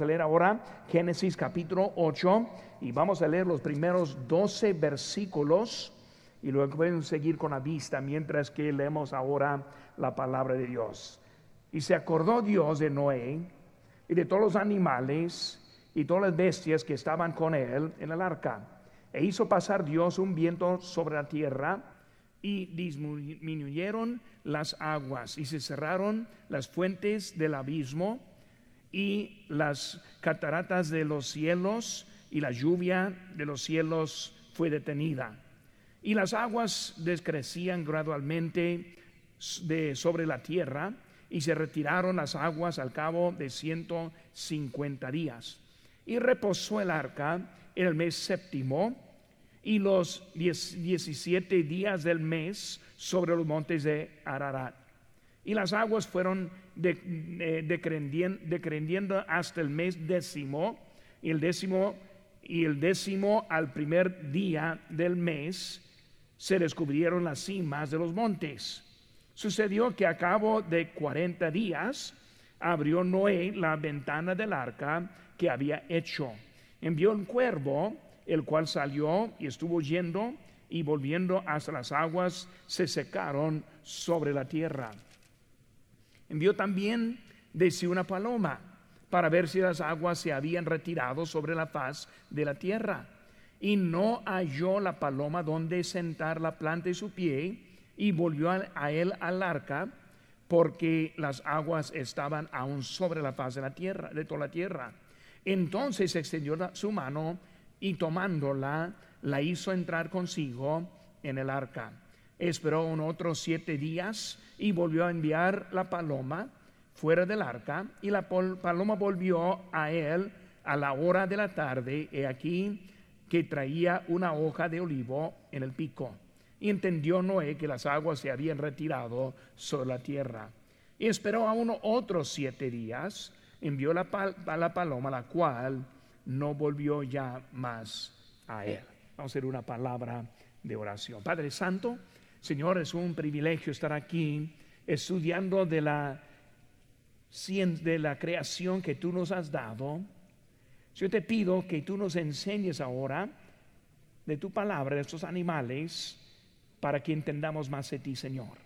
a leer ahora Génesis capítulo 8 y vamos a leer los primeros 12 versículos y luego pueden seguir con la vista mientras que leemos ahora la palabra de Dios. Y se acordó Dios de Noé y de todos los animales y todas las bestias que estaban con él en el arca. E hizo pasar Dios un viento sobre la tierra y disminuyeron las aguas y se cerraron las fuentes del abismo y las cataratas de los cielos y la lluvia de los cielos fue detenida. Y las aguas descrecían gradualmente de sobre la tierra y se retiraron las aguas al cabo de ciento cincuenta días. Y reposó el arca en el mes séptimo y los diecisiete días del mes sobre los montes de Ararat. Y las aguas fueron decreciendo hasta el mes décimo, y el décimo y el décimo al primer día del mes se descubrieron las cimas de los montes. Sucedió que a cabo de cuarenta días abrió Noé la ventana del arca que había hecho. Envió un cuervo, el cual salió y estuvo yendo y volviendo hasta las aguas se secaron sobre la tierra. Envió también de sí una paloma para ver si las aguas se habían retirado sobre la faz de la tierra. Y no halló la paloma donde sentar la planta de su pie y volvió a él al arca porque las aguas estaban aún sobre la faz de la tierra, de toda la tierra. Entonces extendió su mano y tomándola la hizo entrar consigo en el arca. Esperó un otros siete días y volvió a enviar la paloma fuera del arca y la paloma volvió a él a la hora de la tarde y aquí que traía una hoja de olivo en el pico. Y entendió Noé que las aguas se habían retirado sobre la tierra. Y esperó aún otros siete días, envió la, la paloma, la cual no volvió ya más a él. Vamos a hacer una palabra de oración. Padre Santo, Señor, es un privilegio estar aquí estudiando de la, de la creación que tú nos has dado. Yo te pido que tú nos enseñes ahora de tu palabra, de estos animales, para que entendamos más de ti, Señor.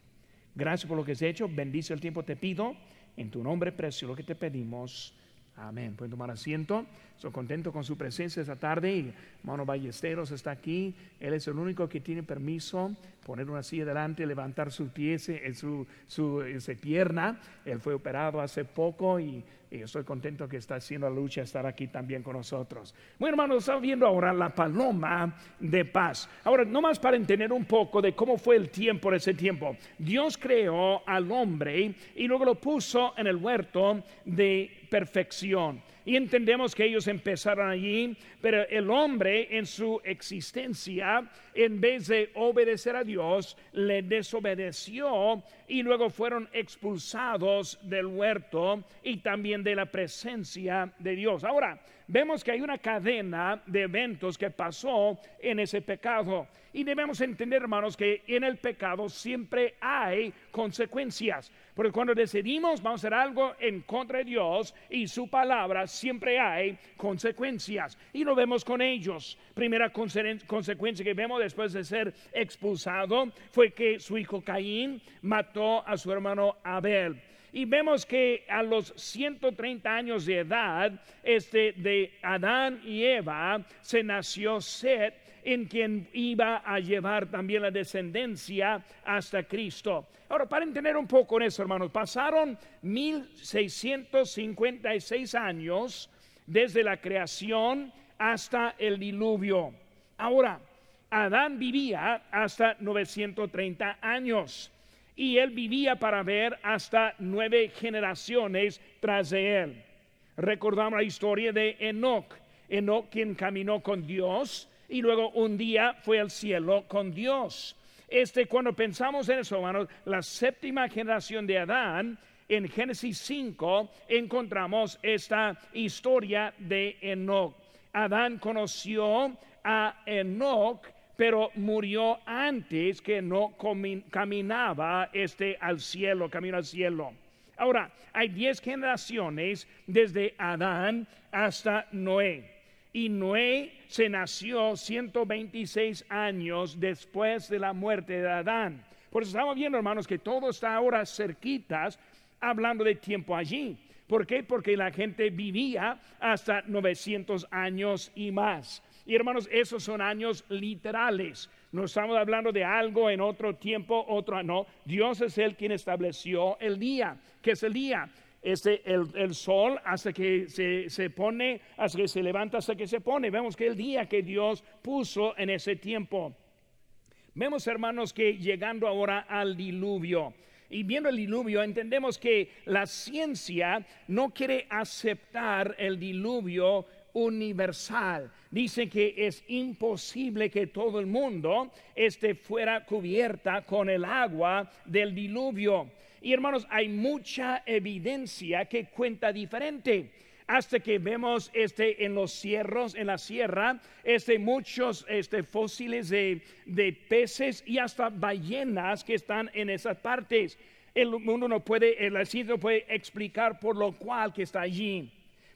Gracias por lo que has hecho. Bendice el tiempo, te pido. En tu nombre precio lo que te pedimos. Amén. Pueden tomar asiento. Estoy contento con su presencia esta tarde. Y hermano Ballesteros está aquí. Él es el único que tiene permiso poner una silla delante, levantar su pie, su, su, su pierna. Él fue operado hace poco y, estoy contento que está haciendo la lucha estar aquí también con nosotros. Bueno, hermanos, estamos viendo ahora la paloma de paz. Ahora, nomás para entender un poco de cómo fue el tiempo de ese tiempo. Dios creó al hombre y luego lo puso en el huerto de perfección. Y entendemos que ellos empezaron allí, pero el hombre en su existencia, en vez de obedecer a Dios, le desobedeció y luego fueron expulsados del huerto y también de la presencia de Dios. Ahora, vemos que hay una cadena de eventos que pasó en ese pecado. Y debemos entender, hermanos, que en el pecado siempre hay consecuencias. Porque cuando decidimos vamos a hacer algo en contra de Dios y su palabra, siempre hay consecuencias. Y lo vemos con ellos. Primera consecuencia que vemos después de ser expulsado fue que su hijo Caín mató a su hermano Abel. Y vemos que a los 130 años de edad, este de Adán y Eva, se nació Seth en quien iba a llevar también la descendencia hasta Cristo. Ahora, para entender un poco en eso, hermanos, pasaron 1656 años desde la creación hasta el diluvio. Ahora, Adán vivía hasta 930 años y él vivía para ver hasta nueve generaciones tras de él. Recordamos la historia de Enoch. Enoch quien caminó con Dios y luego un día fue al cielo con Dios. Este, cuando pensamos en eso, hermanos, la séptima generación de Adán, en Génesis 5 encontramos esta historia de Enoch. Adán conoció a Enoch, pero murió antes que no caminaba este al cielo, camino al cielo. Ahora, hay diez generaciones desde Adán hasta Noé. Y Noé se nació 126 años después de la muerte de Adán. Por eso estamos viendo, hermanos, que todo está ahora cerquitas hablando de tiempo allí. ¿Por qué? Porque la gente vivía hasta 900 años y más. Y hermanos, esos son años literales. No estamos hablando de algo en otro tiempo, otro no. Dios es el quien estableció el día. ¿Qué es el día? Este, el, el, sol hasta que se, se, pone, hasta que se levanta, hasta que se pone. Vemos que el día que Dios puso en ese tiempo. Vemos, hermanos, que llegando ahora al diluvio, y viendo el diluvio, entendemos que la ciencia no quiere aceptar el diluvio universal. Dice que es imposible que todo el mundo esté fuera cubierta con el agua del diluvio. Y hermanos, hay mucha evidencia que cuenta diferente hasta que vemos este en los cierros, en la sierra, este muchos este fósiles de, de peces y hasta ballenas que están en esas partes. El mundo no puede, el no puede explicar por lo cual que está allí.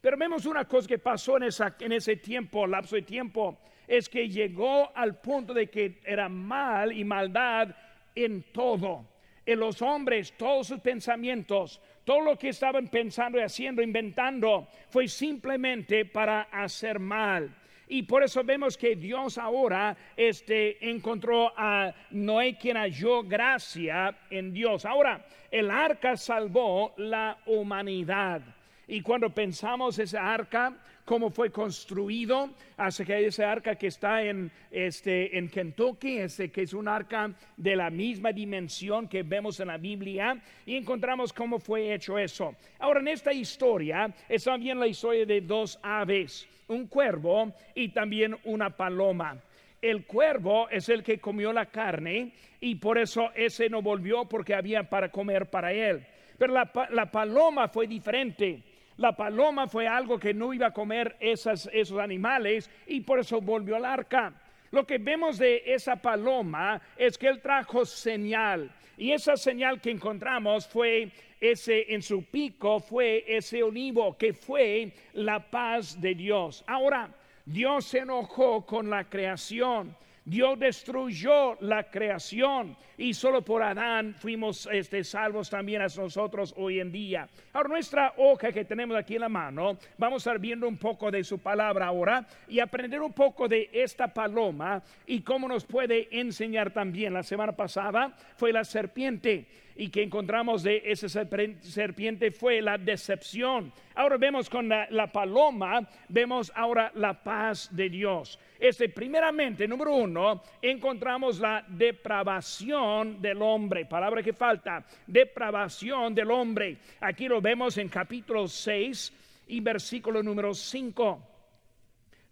Pero vemos una cosa que pasó en, en ese tiempo, lapso de tiempo, es que llegó al punto de que era mal y maldad en todo. En los hombres, todos sus pensamientos, todo lo que estaban pensando y haciendo, inventando, fue simplemente para hacer mal. Y por eso vemos que Dios ahora este, encontró a Noé quien halló gracia en Dios. Ahora, el arca salvó la humanidad. Y cuando pensamos esa arca, cómo fue construido, hace que hay esa arca que está en, este, en Kentucky, este, que es un arca de la misma dimensión que vemos en la Biblia, y encontramos cómo fue hecho eso. Ahora, en esta historia está bien la historia de dos aves, un cuervo y también una paloma. El cuervo es el que comió la carne y por eso ese no volvió porque había para comer para él. Pero la, la paloma fue diferente la paloma fue algo que no iba a comer esos animales y por eso volvió al arca. Lo que vemos de esa paloma es que él trajo señal y esa señal que encontramos fue ese en su pico fue ese olivo que fue la paz de Dios. Ahora, Dios se enojó con la creación Dios destruyó la creación y solo por Adán fuimos este, salvos también a nosotros hoy en día. Ahora nuestra hoja que tenemos aquí en la mano, vamos a estar viendo un poco de su palabra ahora y aprender un poco de esta paloma y cómo nos puede enseñar también. La semana pasada fue la serpiente y que encontramos de esa serpiente fue la decepción. Ahora vemos con la, paloma, vemos ahora la paz de Dios. Este, primeramente, número uno, encontramos la depravación del hombre. Palabra que falta, depravación del hombre. Aquí lo vemos en capítulo 6 y versículo número 5.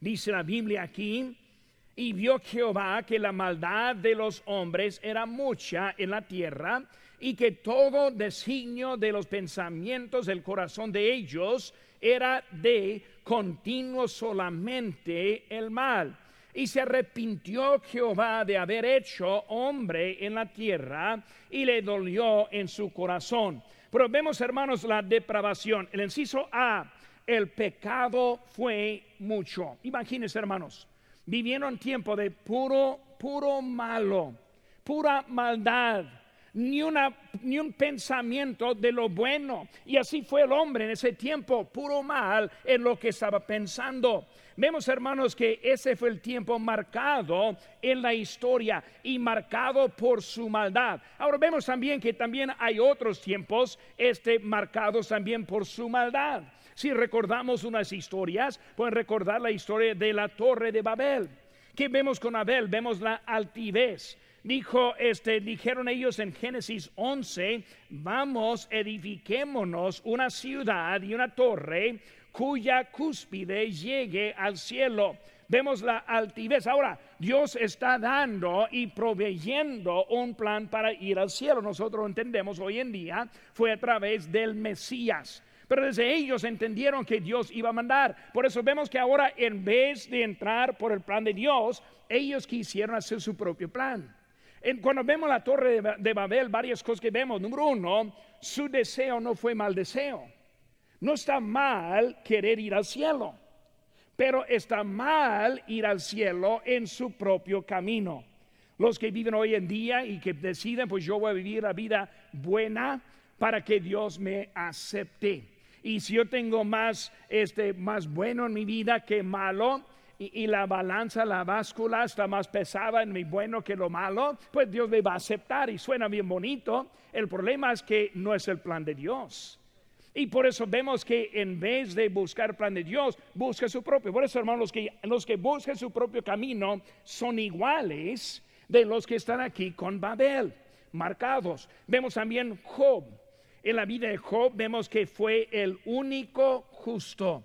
Dice la Biblia aquí, y vio Jehová que la maldad de los hombres era mucha en la tierra y que todo designio de los pensamientos del corazón de ellos era de continuo solamente el mal. Y se arrepintió Jehová de haber hecho hombre en la tierra y le dolió en su corazón. Pero vemos, hermanos, la depravación. El inciso A, el pecado fue mucho. Imagínense, hermanos, vivieron tiempo de puro, puro malo, pura maldad ni, una, ni un pensamiento de lo bueno. Y así fue el hombre en ese tiempo, puro mal en lo que estaba pensando. Vemos, hermanos, que ese fue el tiempo marcado en la historia y marcado por su maldad. Ahora vemos también que también hay otros tiempos este, marcados también por su maldad. Si recordamos unas historias, pueden recordar la historia de la torre de Babel. ¿Qué vemos con Abel? Vemos la altivez dijo, este, dijeron ellos en Génesis 11, vamos, edifiquémonos una ciudad y una torre cuya cúspide llegue al cielo. Vemos la altivez. Ahora, Dios está dando y proveyendo un plan para ir al cielo. Nosotros entendemos hoy en día fue a través del Mesías. Pero desde ellos entendieron que Dios iba a mandar. Por eso vemos que ahora en vez de entrar por el plan de Dios, ellos quisieron hacer su propio plan. Cuando vemos la torre de, Babel, varias cosas que vemos. Número uno, su deseo no fue mal deseo. No está mal querer ir al cielo, pero está mal ir al cielo en su propio camino. Los que viven hoy en día y que deciden, pues yo voy a vivir la vida buena para que Dios me acepte. Y si yo tengo más, este, más bueno en mi vida que malo, y, la balanza, la báscula está más pesada en mi bueno que lo malo, pues Dios me va a aceptar y suena bien bonito. El problema es que no es el plan de Dios. Y por eso vemos que en vez de buscar plan de Dios, busca su propio. Por eso, hermanos, los que, los que buscan su propio camino son iguales de los que están aquí con Babel, marcados. Vemos también Job. En la vida de Job vemos que fue el único justo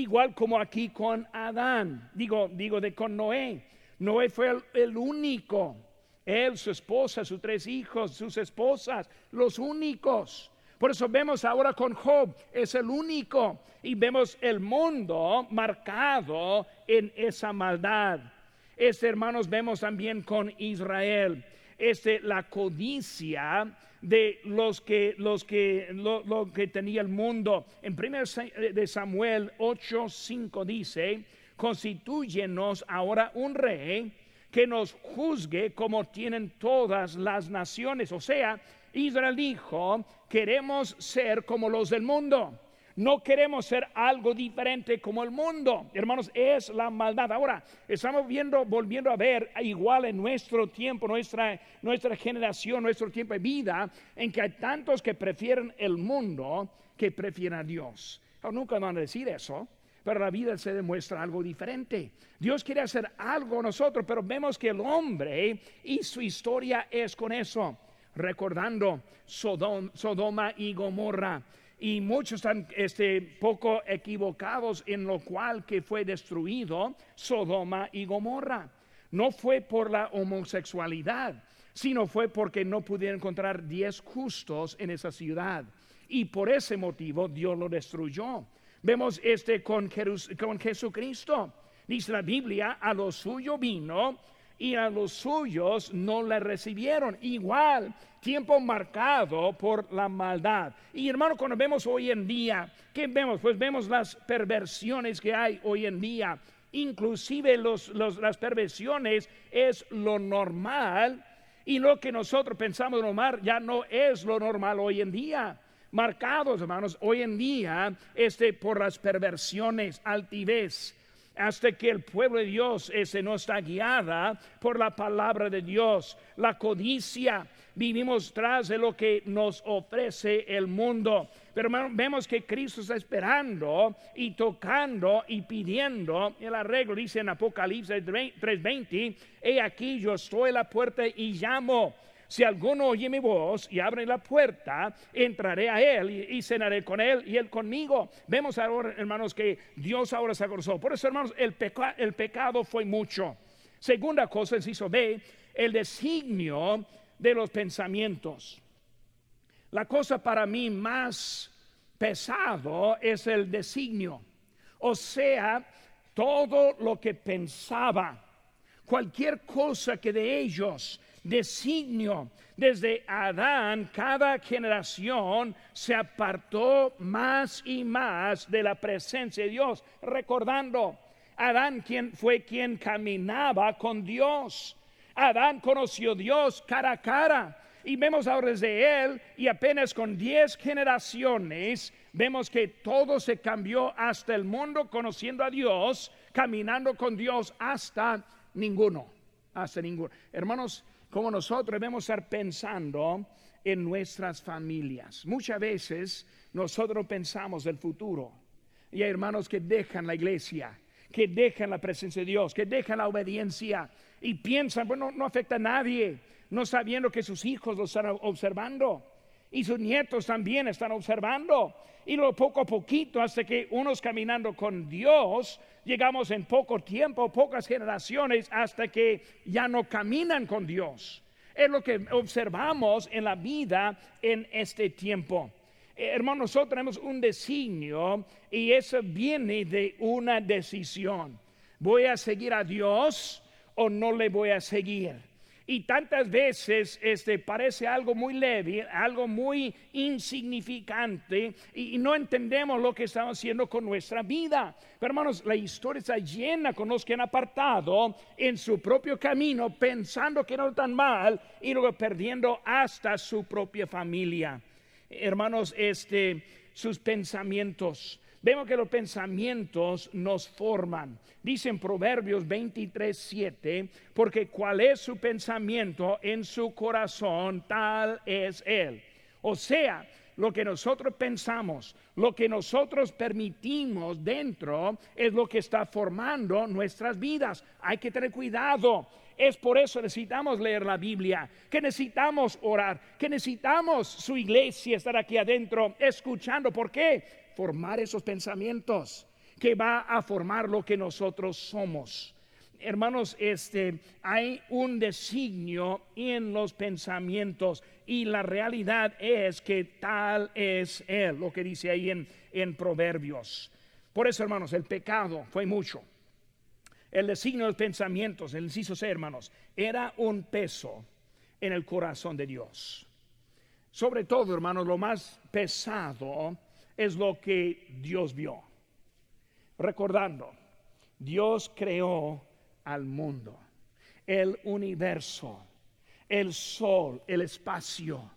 igual como aquí con Adán, digo, digo de con Noé. Noé fue el, único, él, su esposa, sus tres hijos, sus esposas, los únicos. Por eso vemos ahora con Job, es el único. Y vemos el mundo marcado en esa maldad. Este, hermanos, vemos también con Israel. Este, la codicia de los que, los que, lo, que tenía el mundo. En 1 de Samuel 8:5 dice, constituyenos ahora un rey que nos juzgue como tienen todas las naciones. O sea, Israel dijo, queremos ser como los del mundo. No queremos ser algo diferente como el mundo. Hermanos, es la maldad. Ahora, estamos viendo, volviendo a ver igual en nuestro tiempo, nuestra, nuestra generación, nuestro tiempo de vida, en que hay tantos que prefieren el mundo que prefieren a Dios. nunca van a decir eso pero la vida se demuestra algo diferente. Dios quiere hacer algo nosotros, pero vemos que el hombre y su historia es con eso, recordando Sodoma y Gomorra y muchos están este, poco equivocados en lo cual que fue destruido Sodoma y Gomorra. No fue por la homosexualidad, sino fue porque no pudieron encontrar diez justos en esa ciudad. Y por ese motivo Dios lo destruyó. Vemos este con, con Jesucristo. Dice la Biblia, a lo suyo vino y a los suyos no le recibieron. Igual, tiempo marcado por la maldad. Y hermano, cuando vemos hoy en día, ¿qué vemos? Pues vemos las perversiones que hay hoy en día. Inclusive las perversiones es lo normal y lo que nosotros pensamos normal ya no es lo normal hoy en día. Marcados, hermanos, hoy en día este, por las perversiones, altivez, hasta que el pueblo de Dios ese no está guiada por la palabra de Dios. La codicia, vivimos tras de lo que nos ofrece el mundo. Pero vemos que Cristo está esperando y tocando y pidiendo el arreglo. Dice en Apocalipsis 3:20, he aquí yo estoy a la puerta y llamo. Si alguno oye mi voz y abre la puerta, entraré a él y, cenaré con él y él conmigo. Vemos ahora, hermanos, que Dios ahora se acordó. Por eso, hermanos, el, pecado fue mucho. Segunda cosa, inciso B, el designio de los pensamientos. La cosa para mí más pesado es el designio. O sea, todo lo que pensaba, cualquier cosa que de ellos designio. Desde Adán, cada generación se apartó más y más de la presencia de Dios, recordando, Adán quien fue quien caminaba con Dios. Adán conoció a Dios cara a cara. Y vemos ahora desde él, y apenas con diez generaciones, vemos que todo se cambió hasta el mundo conociendo a Dios, caminando con Dios hasta ninguno. Hasta ninguno. Hermanos, como nosotros debemos estar pensando en nuestras familias. Muchas veces nosotros pensamos del futuro. Y hay hermanos que dejan la iglesia, que dejan la presencia de Dios, que dejan la obediencia y piensan, bueno, no afecta a nadie, no sabiendo que sus hijos lo están observando y sus nietos también están observando. Y lo poco a poquito, hasta que unos caminando con Dios, llegamos en poco tiempo, pocas generaciones, hasta que ya no caminan con Dios. Es lo que observamos en la vida en este tiempo. Eh, hermanos, nosotros tenemos un designio y eso viene de una decisión. ¿Voy a seguir a Dios o no le voy a seguir? Y tantas veces este, parece algo muy leve, algo muy insignificante y, no entendemos lo que estamos haciendo con nuestra vida. Pero hermanos, la historia está llena con los que han apartado en su propio camino pensando que no están mal y luego perdiendo hasta su propia familia. Hermanos, este, sus pensamientos Vemos que los pensamientos nos forman. Dice en Proverbios 23, 7, porque cuál es su pensamiento en su corazón, tal es él. O sea, lo que nosotros pensamos, lo que nosotros permitimos dentro, es lo que está formando nuestras vidas. Hay que tener cuidado. Es por eso necesitamos leer la Biblia, que necesitamos orar, que necesitamos su iglesia estar aquí adentro escuchando. ¿Por qué? Formar esos pensamientos, que va a formar lo que nosotros somos. Hermanos, este hay un designio en los pensamientos y la realidad es que tal es él, lo que dice ahí en, en Proverbios. Por eso, hermanos, el pecado fue mucho. El designio de los pensamientos, el inciso C, hermanos, era un peso en el corazón de Dios. Sobre todo, hermanos, lo más pesado es lo que Dios vio. Recordando, Dios creó al mundo, el universo, el sol, el espacio.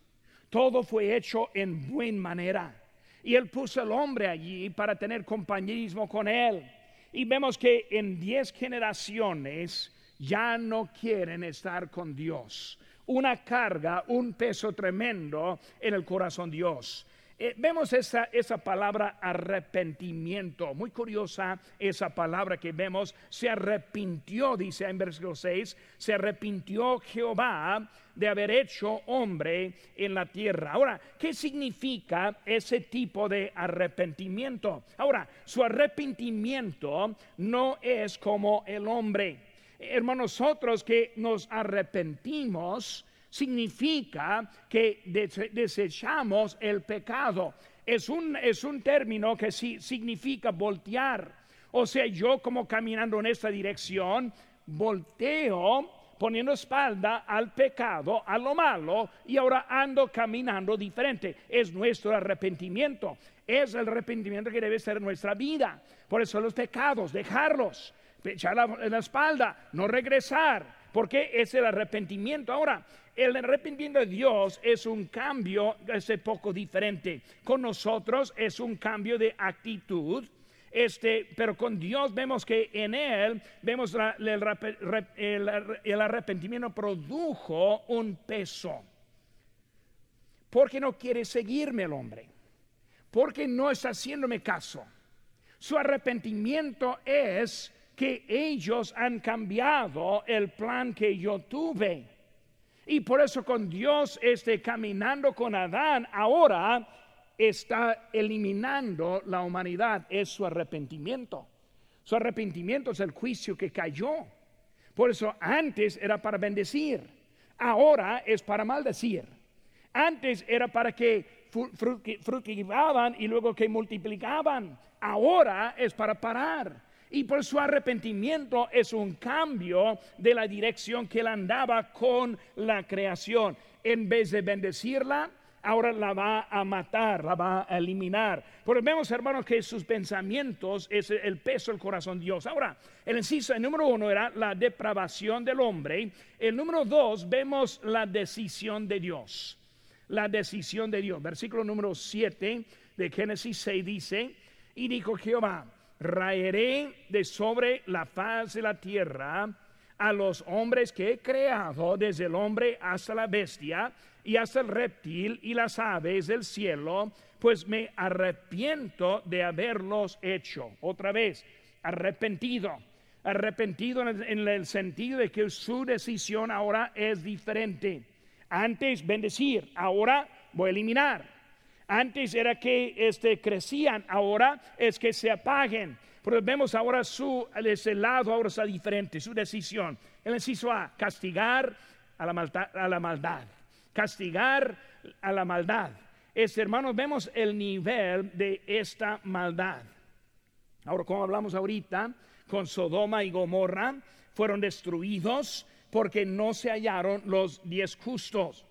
Todo fue hecho en buena manera. Y Él puso al hombre allí para tener compañerismo con Él. Y vemos que en diez generaciones ya no quieren estar con Dios. Una carga, un peso tremendo en el corazón de Dios. Eh, vemos esa, esa palabra arrepentimiento, muy curiosa esa palabra que vemos, se arrepintió, dice en versículo 6, se arrepintió Jehová de haber hecho hombre en la tierra. Ahora, ¿qué significa ese tipo de arrepentimiento? Ahora, su arrepentimiento no es como el hombre. Hermanos, nosotros que nos arrepentimos, significa que desechamos el pecado. Es un, es un término que sí, significa voltear. O sea, yo como caminando en esta dirección, volteo poniendo espalda al pecado, a lo malo, y ahora ando caminando diferente. Es nuestro arrepentimiento. Es el arrepentimiento que debe ser nuestra vida. Por eso los pecados, dejarlos, echar la, la espalda, no regresar. Porque es el arrepentimiento. Ahora, el arrepentimiento de Dios es un cambio, es poco diferente. Con nosotros es un cambio de actitud. Este, pero con Dios vemos que en Él, vemos el, arrepentimiento produjo un peso. Porque no quiere seguirme el hombre. Porque no está haciéndome caso. Su arrepentimiento es que ellos han cambiado el plan que yo tuve. Y por eso con Dios este, caminando con Adán, ahora está eliminando la humanidad, es su arrepentimiento. Su arrepentimiento es el juicio que cayó. Por eso antes era para bendecir, ahora es para maldecir. Antes era para que fructificaban y luego que multiplicaban, ahora es para parar. Y por su arrepentimiento es un cambio de la dirección que él andaba con la creación. En vez de bendecirla, ahora la va a matar, la va a eliminar. Porque vemos, hermanos, que sus pensamientos es el peso del corazón de Dios. Ahora, el inciso el número uno era la depravación del hombre. El número dos, vemos la decisión de Dios. La decisión de Dios. Versículo número siete de Génesis 6 dice, y dijo Jehová, raeré de sobre la faz de la tierra a los hombres que he creado, desde el hombre hasta la bestia y hasta el reptil y las aves del cielo, pues me arrepiento de haberlos hecho. Otra vez, arrepentido. Arrepentido en el, sentido de que su decisión ahora es diferente. Antes bendecir, ahora voy a eliminar antes era que este, crecían, ahora es que se apaguen. Pero vemos ahora su, ese lado ahora está diferente, su decisión. El inciso A, castigar a la. A la maldad. Castigar a la maldad. Este, hermanos, vemos el nivel de esta maldad. Ahora, como hablamos ahorita, con Sodoma y Gomorra, fueron destruidos porque no se hallaron los diez justos.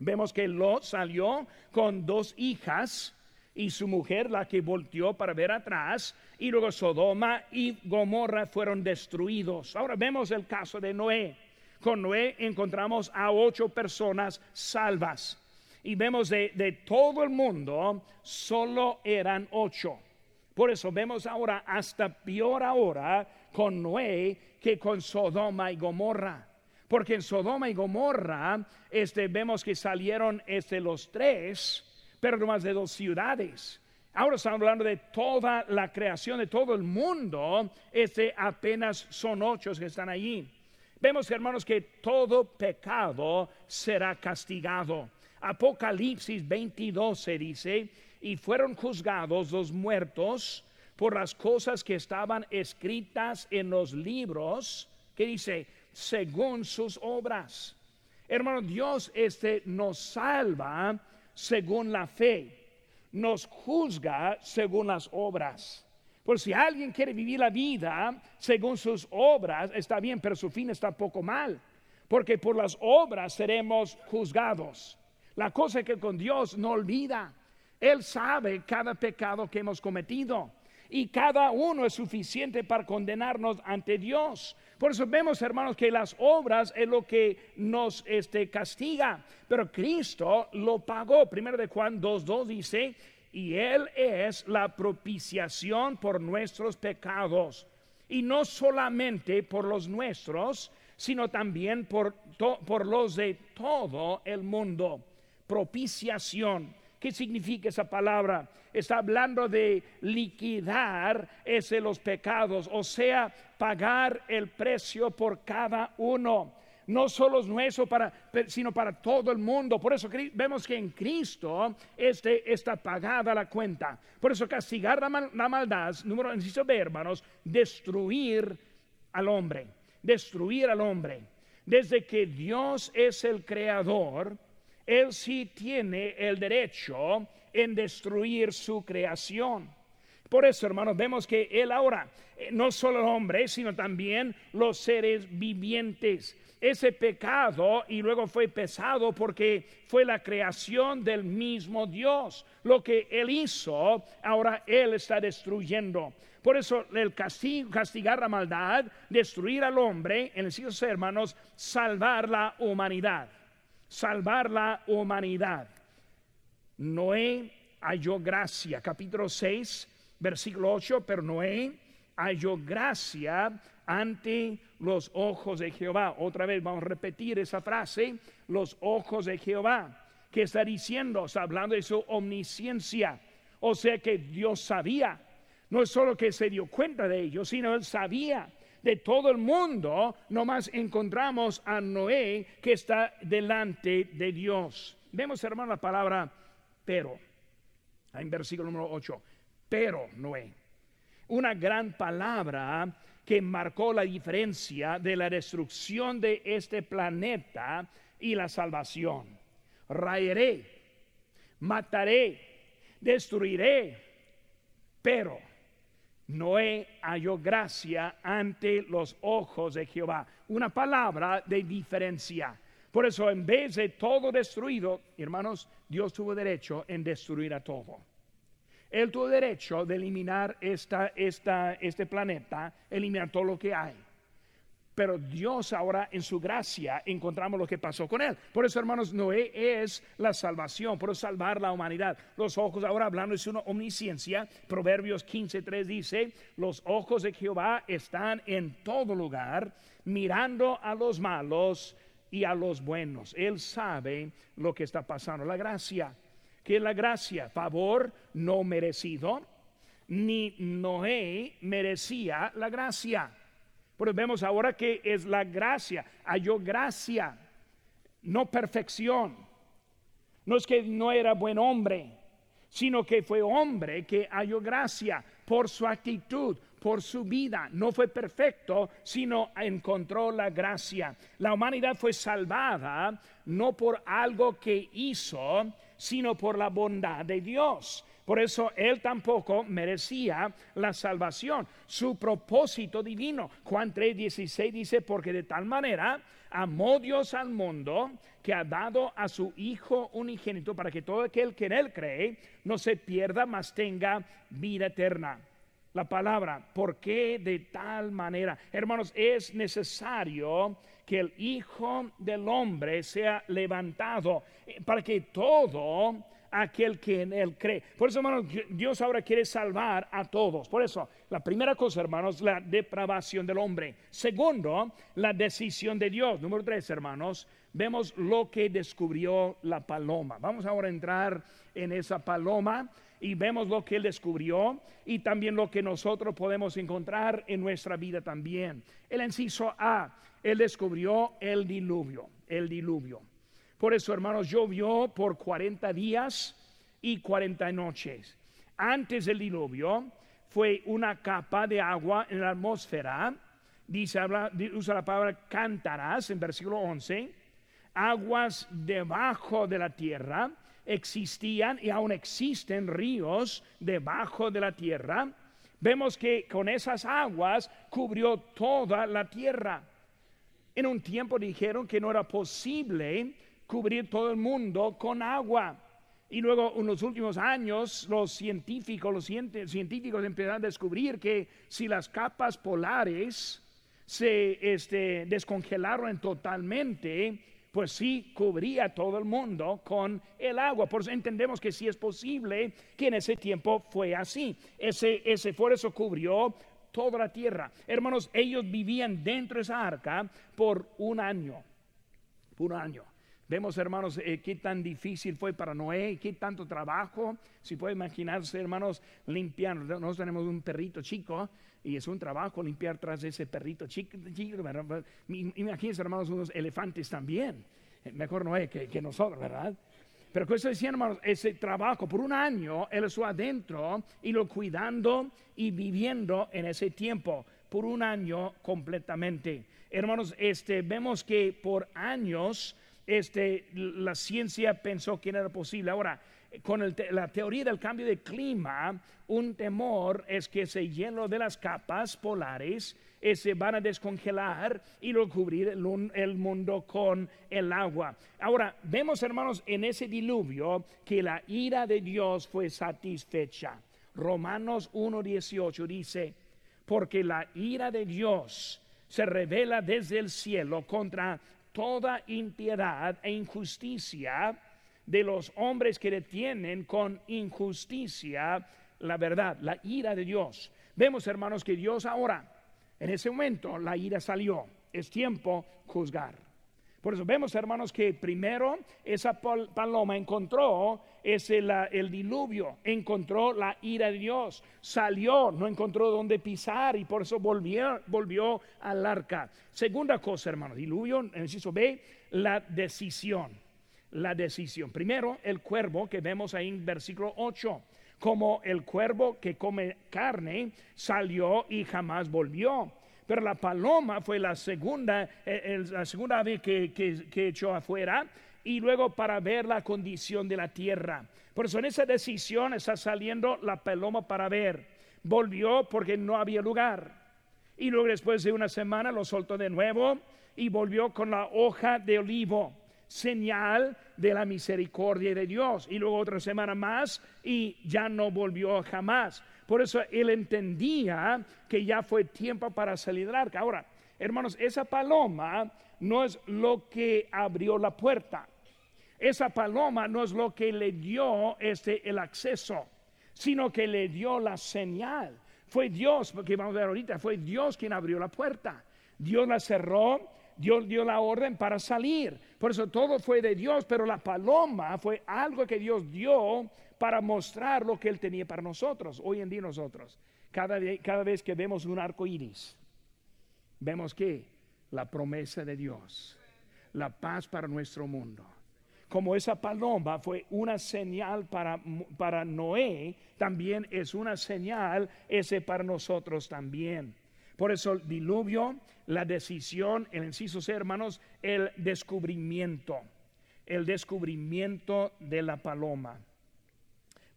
Vemos que Lot salió con dos hijas y su mujer, la que volteó para ver atrás, y luego Sodoma y Gomorra fueron destruidos. Ahora vemos el caso de Noé. Con Noé encontramos a ocho personas salvas. Y vemos de, de todo el mundo, solo eran ocho. Por eso vemos ahora hasta peor ahora con Noé que con Sodoma y Gomorra. Porque en Sodoma y Gomorra este, vemos que salieron este, los tres pero más de dos ciudades. Ahora estamos hablando de toda la creación de todo el mundo, este apenas son ocho que están allí. Vemos, hermanos, que todo pecado será castigado. Apocalipsis 22 se dice, y fueron juzgados los muertos por las cosas que estaban escritas en los libros, que dice, según sus obras. Hermano, Dios este nos salva según la fe, nos juzga según las obras. Por si alguien quiere vivir la vida según sus obras, está bien, pero su fin está poco mal, porque por las obras seremos juzgados. La cosa es que con Dios no olvida. Él sabe cada pecado que hemos cometido y cada uno es suficiente para condenarnos ante Dios. Por eso vemos, hermanos, que las obras es lo que nos este, castiga, pero Cristo lo pagó. Primero de Juan 2.2 dice, y Él es la propiciación por nuestros pecados, y no solamente por los nuestros, sino también por, por los de todo el mundo. Propiciación. ¿Qué significa esa palabra? Está hablando de liquidar ese los pecados, o sea, pagar el precio por cada uno. No solo es nuestro, para, sino para todo el mundo. Por eso vemos que en Cristo este, está pagada la cuenta. Por eso castigar la, la maldad, número inciso B, hermanos, destruir al hombre. Destruir al hombre. Desde que Dios es el creador, él sí tiene el derecho en destruir su creación. Por eso, hermanos, vemos que Él ahora, eh, no solo el hombre, sino también los seres vivientes. Ese pecado y luego fue pesado porque fue la creación del mismo Dios. Lo que Él hizo, ahora Él está destruyendo. Por eso el castigo, castigar la maldad, destruir al hombre, en el siglo hermanos, salvar la humanidad salvar la humanidad. Noé halló gracia, capítulo 6, versículo 8, pero Noé halló gracia ante los ojos de Jehová. Otra vez vamos a repetir esa frase, los ojos de Jehová. que está diciendo? Está hablando de su omnisciencia. O sea que Dios sabía. No es solo que se dio cuenta de ello, sino él sabía de todo el mundo, nomás encontramos a Noé que está delante de Dios. Vemos, hermano, la palabra pero. En versículo número 8. Pero Noé. Una gran palabra que marcó la diferencia de la destrucción de este planeta y la salvación. Raeré, mataré, destruiré, pero Noé halló gracia ante los ojos de Jehová. Una palabra de diferencia. Por eso, en vez de todo destruido, hermanos, Dios tuvo derecho en destruir a todo. Él tuvo derecho de eliminar esta, esta, este planeta, eliminar todo lo que hay. Pero Dios ahora en su gracia encontramos lo que pasó con él. Por eso, hermanos, Noé es la salvación, por salvar la humanidad. Los ojos ahora hablando de su omnisciencia. Proverbios 15.3 dice, los ojos de Jehová están en todo lugar, mirando a los malos y a los buenos. Él sabe lo que está pasando. La gracia. ¿Qué es la gracia? Favor no merecido. Ni Noé merecía la gracia. Pero vemos ahora que es la gracia, halló gracia, no perfección. No es que no era buen hombre, sino que fue hombre que halló gracia por su actitud, por su vida. No fue perfecto, sino encontró la gracia. La humanidad fue salvada no por algo que hizo, sino por la bondad de Dios. Por eso él tampoco merecía la salvación, su propósito divino. Juan 3:16 dice, porque de tal manera amó Dios al mundo que ha dado a su Hijo unigénito para que todo aquel que en él cree no se pierda, mas tenga vida eterna. La palabra, ¿por qué de tal manera? Hermanos, es necesario que el Hijo del Hombre sea levantado eh, para que todo aquel que en él cree. Por eso, hermanos, Dios ahora quiere salvar a todos. Por eso, la primera cosa, hermanos, la depravación del hombre. Segundo, la decisión de Dios. Número tres, hermanos, vemos lo que descubrió la paloma. Vamos ahora a entrar en esa paloma y vemos lo que él descubrió y también lo que nosotros podemos encontrar en nuestra vida también. El inciso A, él descubrió el diluvio, el diluvio. Por eso, hermanos, llovió por 40 días y 40 noches. Antes del diluvio fue una capa de agua en la atmósfera. Dice, habla, usa la palabra cántaras en versículo 11. Aguas debajo de la tierra existían y aún existen ríos debajo de la tierra. Vemos que con esas aguas cubrió toda la tierra. En un tiempo dijeron que no era posible cubrir todo el mundo con agua. Y luego en los últimos años los científicos, los científicos empezaron a descubrir que si las capas polares se este, descongelaron totalmente, pues sí cubría todo el mundo con el agua. Por eso entendemos que sí es posible que en ese tiempo fue así. Ese, ese eso cubrió toda la tierra. Hermanos, ellos vivían dentro de esa arca por un año, por un año. Vemos, hermanos, eh, qué tan difícil fue para Noé, qué tanto trabajo. Si puede imaginarse, hermanos, limpiar. Nosotros tenemos un perrito chico y es un trabajo limpiar tras ese perrito chico. Imagínense, hermanos, unos elefantes también. Eh, mejor Noé que, que nosotros, ¿verdad? Pero que eso decía, hermanos, ese trabajo por un año, él estuvo adentro y lo cuidando y viviendo en ese tiempo, por un año completamente. Hermanos, este, vemos que por años este, la ciencia pensó que no era posible. Ahora, con la teoría del cambio de clima, un temor es que ese hielo de las capas polares se van a descongelar y lo cubrir el, el, mundo con el agua. Ahora, vemos hermanos en ese diluvio que la ira de Dios fue satisfecha. Romanos 1.18 dice, porque la ira de Dios se revela desde el cielo contra toda impiedad e injusticia de los hombres que detienen con injusticia la verdad, la ira de Dios. Vemos, hermanos, que Dios ahora, en ese momento, la ira salió. Es tiempo juzgar. Por eso vemos, hermanos, que primero esa paloma encontró ese, el diluvio, encontró la ira de Dios, salió, no encontró dónde pisar y por eso volvió, volvió al arca. Segunda cosa, hermanos, diluvio, en el inciso la decisión. La decisión. Primero, el cuervo que vemos ahí en versículo 8 como el cuervo que come carne salió y jamás volvió. Pero la paloma fue la segunda, eh, la segunda ave que, que, echó afuera y luego para ver la condición de la tierra. Por eso en esa decisión está saliendo la paloma para ver. Volvió porque no había lugar. Y luego después de una semana lo soltó de nuevo y volvió con la hoja de olivo señal de la misericordia de Dios. Y luego otra semana más y ya no volvió jamás. Por eso él entendía que ya fue tiempo para salir del arca. Ahora, hermanos, esa paloma no es lo que abrió la puerta. Esa paloma no es lo que le dio este el acceso, sino que le dio la señal. Fue Dios, porque vamos a ver ahorita, fue Dios quien abrió la puerta. Dios la cerró, Dios dio la orden para salir. Por eso todo fue de Dios, pero la paloma fue algo que Dios dio para mostrar lo que Él tenía para nosotros. Hoy en día nosotros, cada, vez que vemos un arco iris, vemos que la promesa de Dios, la paz para nuestro mundo. Como esa paloma fue una señal para, para Noé, también es una señal ese para nosotros también. Por eso el diluvio, la decisión, el inciso C, hermanos, el descubrimiento, el descubrimiento de la paloma.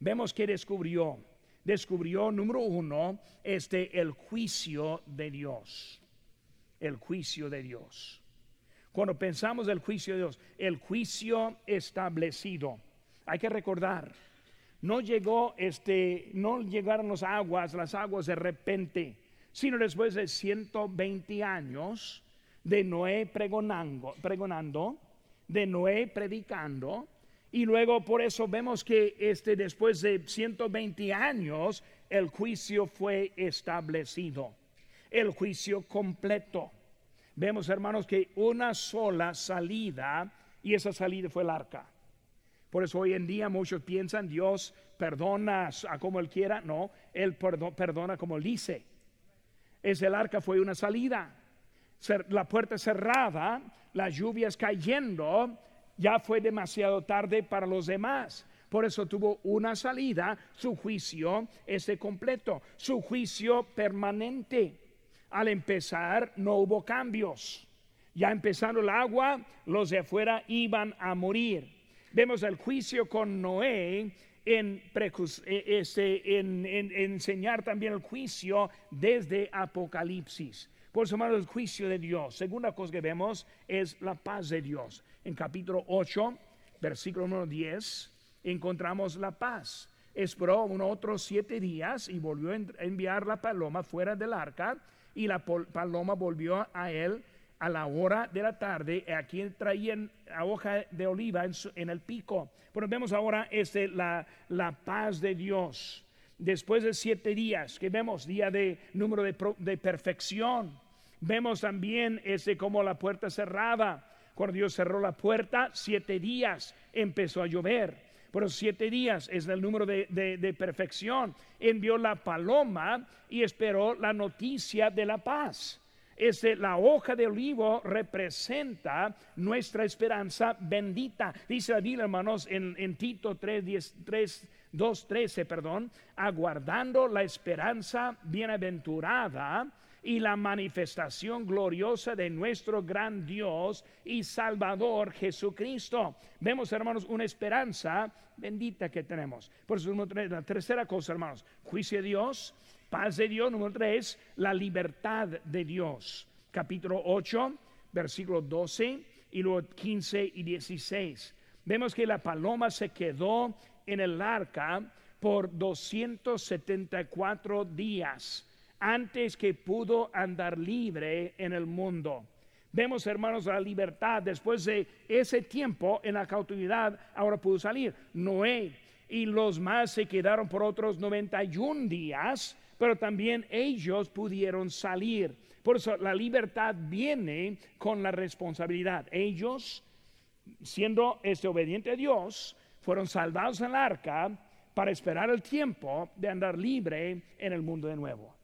Vemos que descubrió. Descubrió, número uno, este, el juicio de Dios. El juicio de Dios. Cuando pensamos del juicio de Dios, el juicio establecido. Hay que recordar, no llegó este, no llegaron las aguas, las aguas de repente, sino después de 120 años de Noé pregonando, pregonando de Noé predicando, y luego por eso vemos que este, después de 120 años el juicio fue establecido, el juicio completo. Vemos hermanos que una sola salida y esa salida fue el arca. Por eso hoy en día muchos piensan Dios perdona a como Él quiera. No, Él perdona como Él dice. Es el arca fue una salida. La puerta cerrada, las lluvias cayendo, ya fue demasiado tarde para los demás. Por eso tuvo una salida, su juicio ese completo, su juicio permanente. Al empezar no hubo cambios. Ya empezando el agua, los de afuera iban a morir vemos el juicio con Noé en, e, este, en, enseñar también el juicio desde Apocalipsis. Por eso, hermanos, el juicio de Dios. Segunda cosa que vemos es la paz de Dios. En capítulo 8, versículo número 10, encontramos la paz. Esperó unos otros siete días y volvió a enviar la paloma fuera del arca y la paloma volvió a él a la hora de la tarde, aquí traían la hoja de oliva en, el pico. Pero vemos ahora este, la, paz de Dios. Después de siete días, que vemos día de número de, perfección, vemos también este, como la puerta cerrada. Cuando Dios cerró la puerta, siete días empezó a llover. Pero siete días es el número de, perfección. Envió la paloma y esperó la noticia de la paz la hoja de olivo representa nuestra esperanza bendita. Dice la Biblia, hermanos, en, Tito 3, 10, 3, 2, 13, perdón, aguardando la esperanza bienaventurada y la manifestación gloriosa de nuestro gran Dios y Salvador Jesucristo. Vemos, hermanos, una esperanza bendita que tenemos. Por eso, la tercera cosa, hermanos, juicio de Dios, Paz de Dios, número 3, la libertad de Dios. Capítulo 8, versículo 12 y luego 15 y 16. Vemos que la paloma se quedó en el arca por 274 días antes que pudo andar libre en el mundo. Vemos, hermanos, la libertad después de ese tiempo en la cautividad, ahora pudo salir. Noé y los más se quedaron por otros 91 días pero también ellos pudieron salir. Por eso la libertad viene con la responsabilidad. Ellos, siendo este obediente a Dios, fueron salvados en el arca para esperar el tiempo de andar libre en el mundo de nuevo.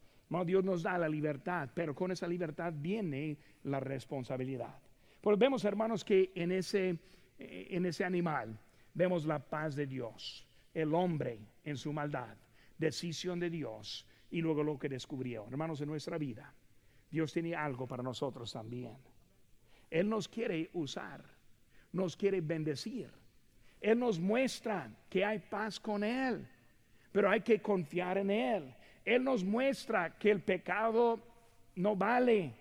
Dios nos da la libertad, pero con esa libertad viene la responsabilidad. Pues vemos, hermanos, que en ese, eh, en ese animal vemos la paz de Dios, el hombre en su maldad, decisión de Dios y luego lo que descubrió. Hermanos, en nuestra vida, Dios tiene algo para nosotros también. Él nos quiere usar, nos quiere bendecir. Él nos muestra que hay paz con Él, pero hay que confiar en Él. Él nos muestra que el pecado no vale,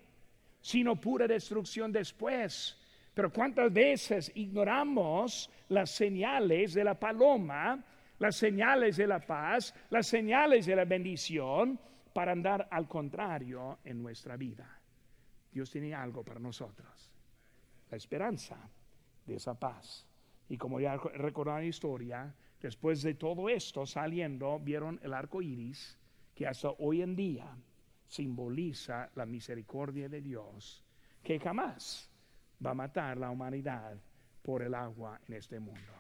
sino pura destrucción después. Pero cuántas veces ignoramos las señales de la paloma las señales de la paz, las señales de la bendición para andar al contrario en nuestra vida. Dios tiene algo para nosotros, la esperanza de esa paz. Y como ya recordaron la historia, después de todo esto saliendo, vieron el arco iris que hasta hoy en día simboliza la misericordia de Dios, que jamás va a matar la humanidad por el agua en este mundo.